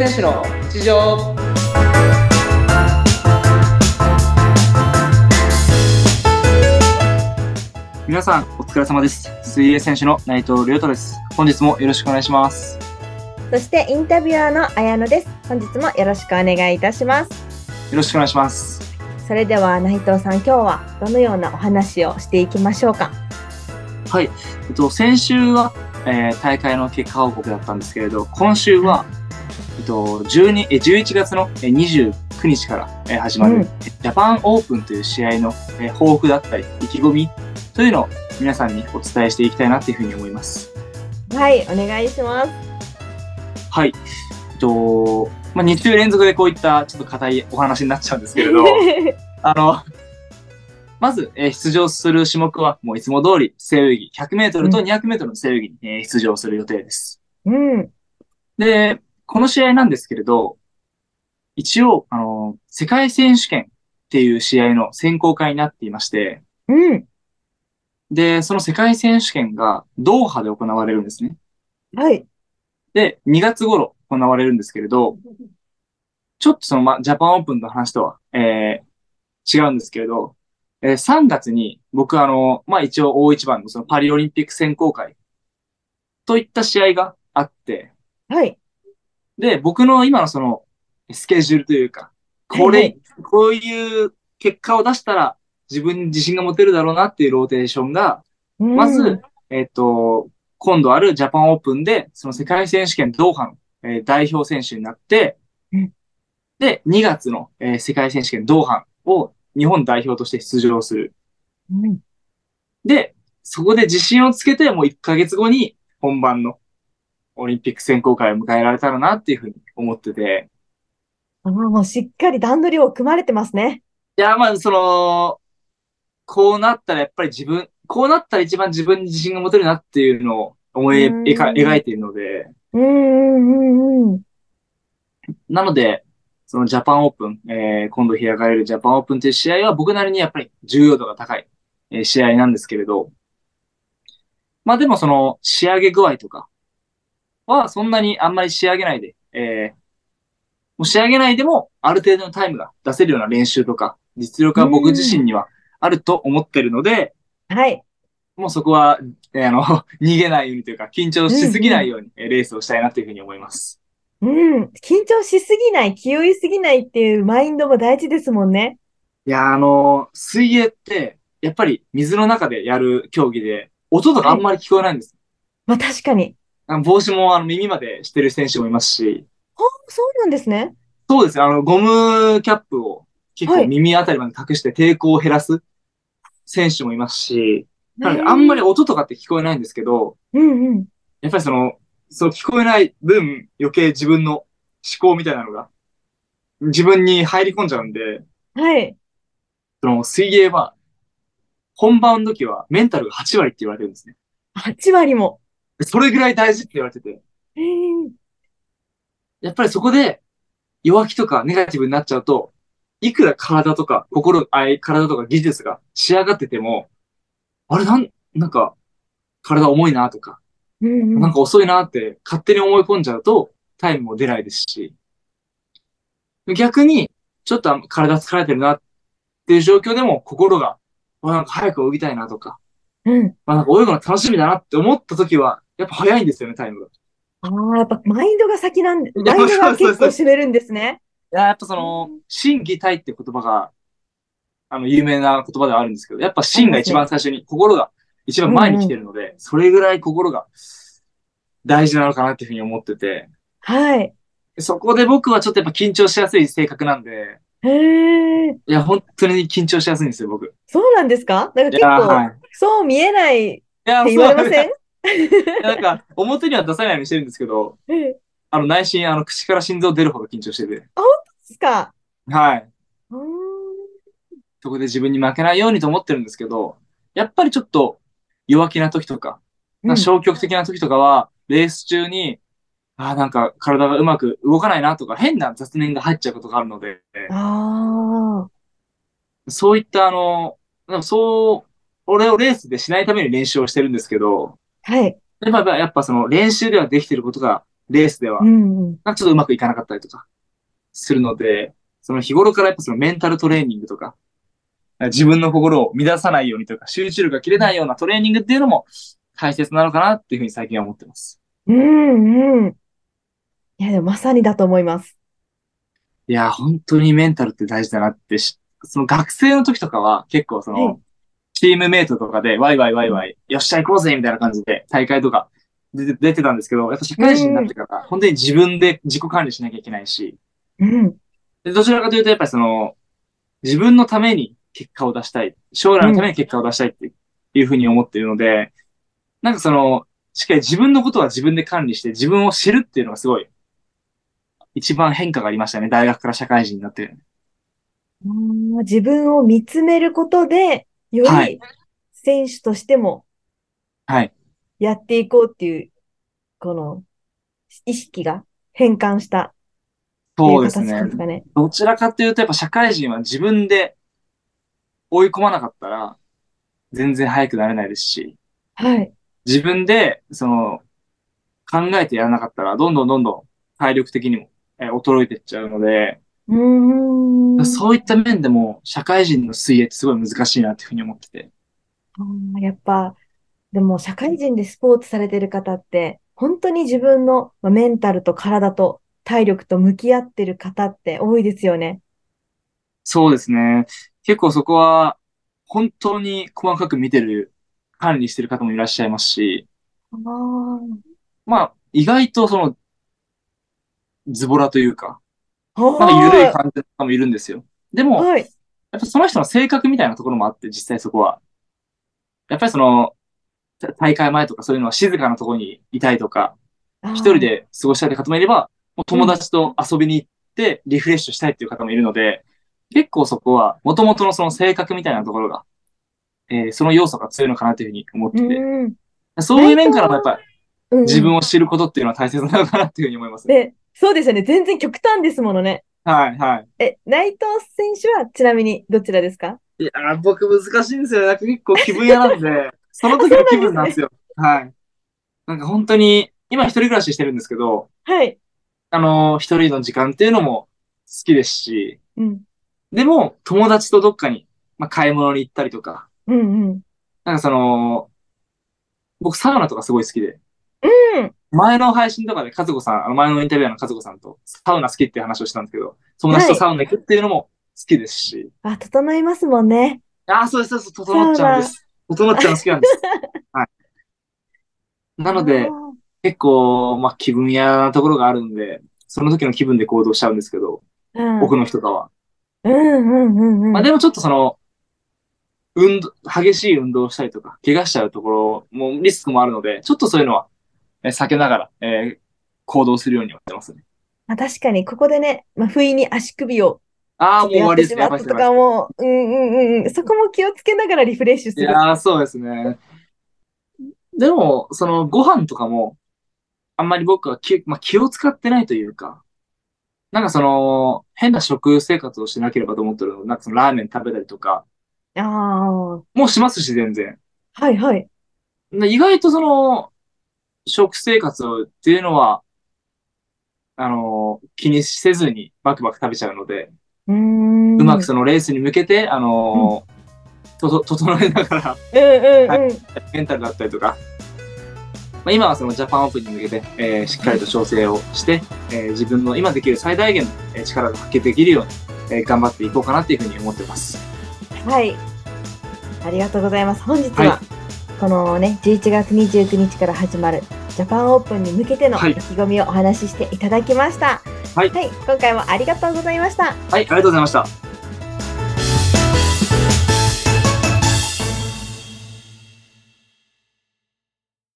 選手の日常皆さんお疲れ様です水泳選手の内藤亮太です本日もよろしくお願いしますそしてインタビュアーの綾乃です。本日もよろしくお願いいたします。よろしくお願いしますそれでは内藤さん、今日はどのようなお話をしていきましょうか？はいえっと先週は、えー大会の結果報告だったんですけれど今週はえっと12え11月のえー29日からえー始まる、うんジャパンオープンという試合のえー抱負だったり意気込みというのを皆さんにお伝えしていきたいなというふうに思いますはい、お願いします。はい。えっと、まあ、2週連続でこういったちょっと硬いお話になっちゃうんですけれど、あの、まず、えー出場する種目はもういつも通り背泳ぎ、100メートルとうん200メートルの背泳ぎに、えー出場する予定です。うん、で、この試合なんですけれど、一応、あの、世界選手権っていう試合の選考会になっていまして、うん、で、その世界選手権がドーハで行われるんですね。はい。で、2月頃行われるんですけれど、ちょっとその、ま、ジャパンオープンの話とは、えー、違うんですけれど、えー3月に僕あの、まあ、一応大一番のそのパリオリンピック選考会といった試合があって、はい。で、僕の今のその、スケジュールというか、これ、はいこういう結果を出したら自分に自信が持てるだろうなっていうローテーションが、うん。まず、、えっ、と、今度あるジャパンオープンで、その世界選手権ドーハの、えー代表選手になってうん、で、2月の、えー世界選手権ドーハを日本代表として出場する。うん。で、そこで自信をつけて、もう1ヶ月後に本番のオリンピック選考会を迎えられたらなっていうふうに思ってて、あーもうしっかり段取りを組まれてますね。いや、まあ、その、こうなったらやっぱり自分、こうなったら一番自分に自信が持てるなっていうのを思いうん描描いているので、うん、うん、うん、うん。なので、そのジャパンオープン、えー今度開かれるジャパンオープンという試合は僕なりにやっぱり重要度が高い、えー試合なんですけれど、まあでもその仕上げ具合とかはそんなにあんまり仕上げないで、えーもう仕上げないでもある程度のタイムが出せるような練習とか実力は僕自身にはあると思ってるので、はい。もうそこは、えーあの、逃げないようにというか緊張しすぎないようにえーレースをしたいなというふうに思います。うん。緊張しすぎない、気負いすぎないっていうマインドも大事ですもんね。いや、あの、水泳って、やっぱり水の中でやる競技で、音とかあんまり聞こえないんです。まあ確かに。帽子もあの耳までしてる選手もいますし、あそうなんですね。そうですね、あの、ゴムキャップを結構はい耳あたりまで隠して抵抗を減らす選手もいますし、なのであんまり音とかって聞こえないんですけど、うんうん。やっぱりその、その聞こえない分、余計自分の思考みたいなのが、自分に入り込んじゃうんで、はい。その水泳は、本番の時はメンタルが8割って言われてるんですね。8割も。それぐらい大事って言われてて、えー。やっぱりそこで弱気とかネガティブになっちゃうと、いくら体とか心、あい体とか技術が仕上がってても、あれなん、なんか、体重いなとか、うんうん。なんか遅いなって勝手に思い込んじゃうと、タイムも出ないですし、逆に、ちょっと体疲れてるなっていう状況でも心が、あなんか早く泳ぎたいなとか、うん。あなんか泳ぐの楽しみだなって思った時は、やっぱ早いんですよね、タイムが。ああ、やっぱマインドが先なんで、マインドが結構占めるんですね。いや、やっぱその、心技体って言葉が、あの、有名な言葉ではあるんですけど、やっぱ心が一番最初に、心が一番前に来てるので、それぐらい心が大事なのかなっていうふうに思ってて、はい。そこで僕はちょっとやっぱ緊張しやすい性格なんで、へえ、いや、本当に緊張しやすいんですよ、僕。いそうなんですかなんか結や、構、はい。そう見えないっいや、て言われませんなんか、表には出さないようにしてるんですけど、ええ。あの、内心、あの、口から心臓出るほど緊張してて、ですか？はい。そこで自分に負けないようにと思ってるんですけど、やっぱりちょっと弱気な時とか、うん。消極的な時とかは、レース中に、ああ、なんか体がうまく動かないなとか、変な雑念が入っちゃうことがあるので、あそういったあの、そう、俺をレースでしないために練習をしてるんですけど、あ、はい。やっぱやっぱその練習ではできてることが、レースでは。なんかちょっとうまくいかなかったりとか、するので、その日頃からやっぱそのメンタルトレーニングとか、自分の心を乱さないようにとか、集中力が切れないようなトレーニングっていうのも大切なのかなっていうふうに最近は思ってます。うんうん。いや、でもまさにだと思います。いや、本当にメンタルって大事だなってし、その学生の時とかは結構そはいの、チームメイトとかでワイワイワイワイ、よっしゃ行こうぜみたいな感じで大会とか出て出てたんですけど、やっぱ社会人になってから本当に自分で自己管理しなきゃいけないし、うん。でどちらかというとやっぱりその、自分のために結果を出したい、将来のために結果を出したいっていうふうに思っているので、なんかその、しっかり自分のことは自分で管理して自分を知るっていうのがすごい、一番変化がありましたね。大学から社会人になって。うん自分を見つめることで、よりはい選手としてもはい。やっていこうっていう、この意識が変換したそううですね。どちらかというと、やっぱ社会人は自分で追い込まなかったら、全然早くなれないですし、はい。自分で、その、考えてやらなかったら、どんどんどんどん体力的にも、えー衰えていっちゃうので、うーん。そういった面でも、社会人の水泳ってすごい難しいなっていうふうに思ってて。やっぱ、でも社会人でスポーツされてる方って、本当に自分のまあメンタルと体と体力と向き合ってる方って多いですよね。そうですね。結構そこは、本当に細かく見てる、管理してる方もいらっしゃいますし、あまあ、意外とその、ズボラというか、あ。まあ、緩い感じの方もいるんですよ。でも、はい。やっぱその人の性格みたいなところもあって、実際そこは。やっぱりその、た大会前とかそういうのは静かなところにいたいとか、一人。で過ごしたい方もいれば、もう友達と遊びに行ってリフレッシュしたいっていう方もいるので、結構そこは、元々のその性格みたいなところが、えーその要素が強いのかなというふうに思ってて、うん。そういう面からもやっぱうん自分を知ることっていうのは大切なのかなっていうふうに思いますね。で、そうですよね。全然極端ですものね。はい、はい。え、内藤選手はちなみにどちらですか？いやー、僕難しいんですよ。なんか結構気分屋なんで、その時の気分なんですよ。はい。なんか本当に、今一人暮らししてるんですけど、はい。あのー一人の時間っていうのも好きですし、うん。でも友達とどっかに、まあ、買い物に行ったりとか、うんうん。なんかその、僕サウナとかすごい好きで、うん。前の配信とかで和子さん、あの前のインタビュアーの和子さんとサウナ好きっていう話をしたんですけど、友達とサウナ行くっていうのも好きですし、あ、整いますもんね。ああ、そうです、そうです、整っちゃうんです。整っちゃうの好きなんです。はい。なので結構、まあ気分屋なところがあるんで、その時の気分で行動しちゃうんですけど、うん。僕の人とかは。うんうんうんうん。まあでもちょっとその、運動、激しい運動をしたりとか、怪我しちゃうところもリスクもあるので、ちょっとそういうのは、えー避けながら、えー行動するようにはしてますね。まあ、確かに、ここでね、まあ、不意に足首をああ、もう終わりですね。とかも、うんうんうんうん。そこも気をつけながらリフレッシュする。いやー、そうですね。でも、その、ご飯とかも、あんまり僕は気,、まあ、気を使ってないというか、なんかその、変な食生活をしなければと思ってるの。なんかそのラーメン食べたりとか、ああ、もうしますし、全然。はいはい。で意外とその、食生活をっていうのは、あの、気にせずにバクバク食べちゃうので、うまくそのレースに向けて、あの、とと整えながら、うんうんうん。メンタルだったりとか、まあ、今はそのジャパンオープンに向けて、えーしっかりと調整をして、えー自分の今できる最大限のえー力が発揮できるように、えー頑張っていこうかなっていうふうに思ってます。はい。ありがとうございます。本日はいは、このね、11月29日から始まるジャパンオープンに向けてのはい意気込みをお話ししていただきました。はい今回もありがとうございました。はい、ありがとうございました。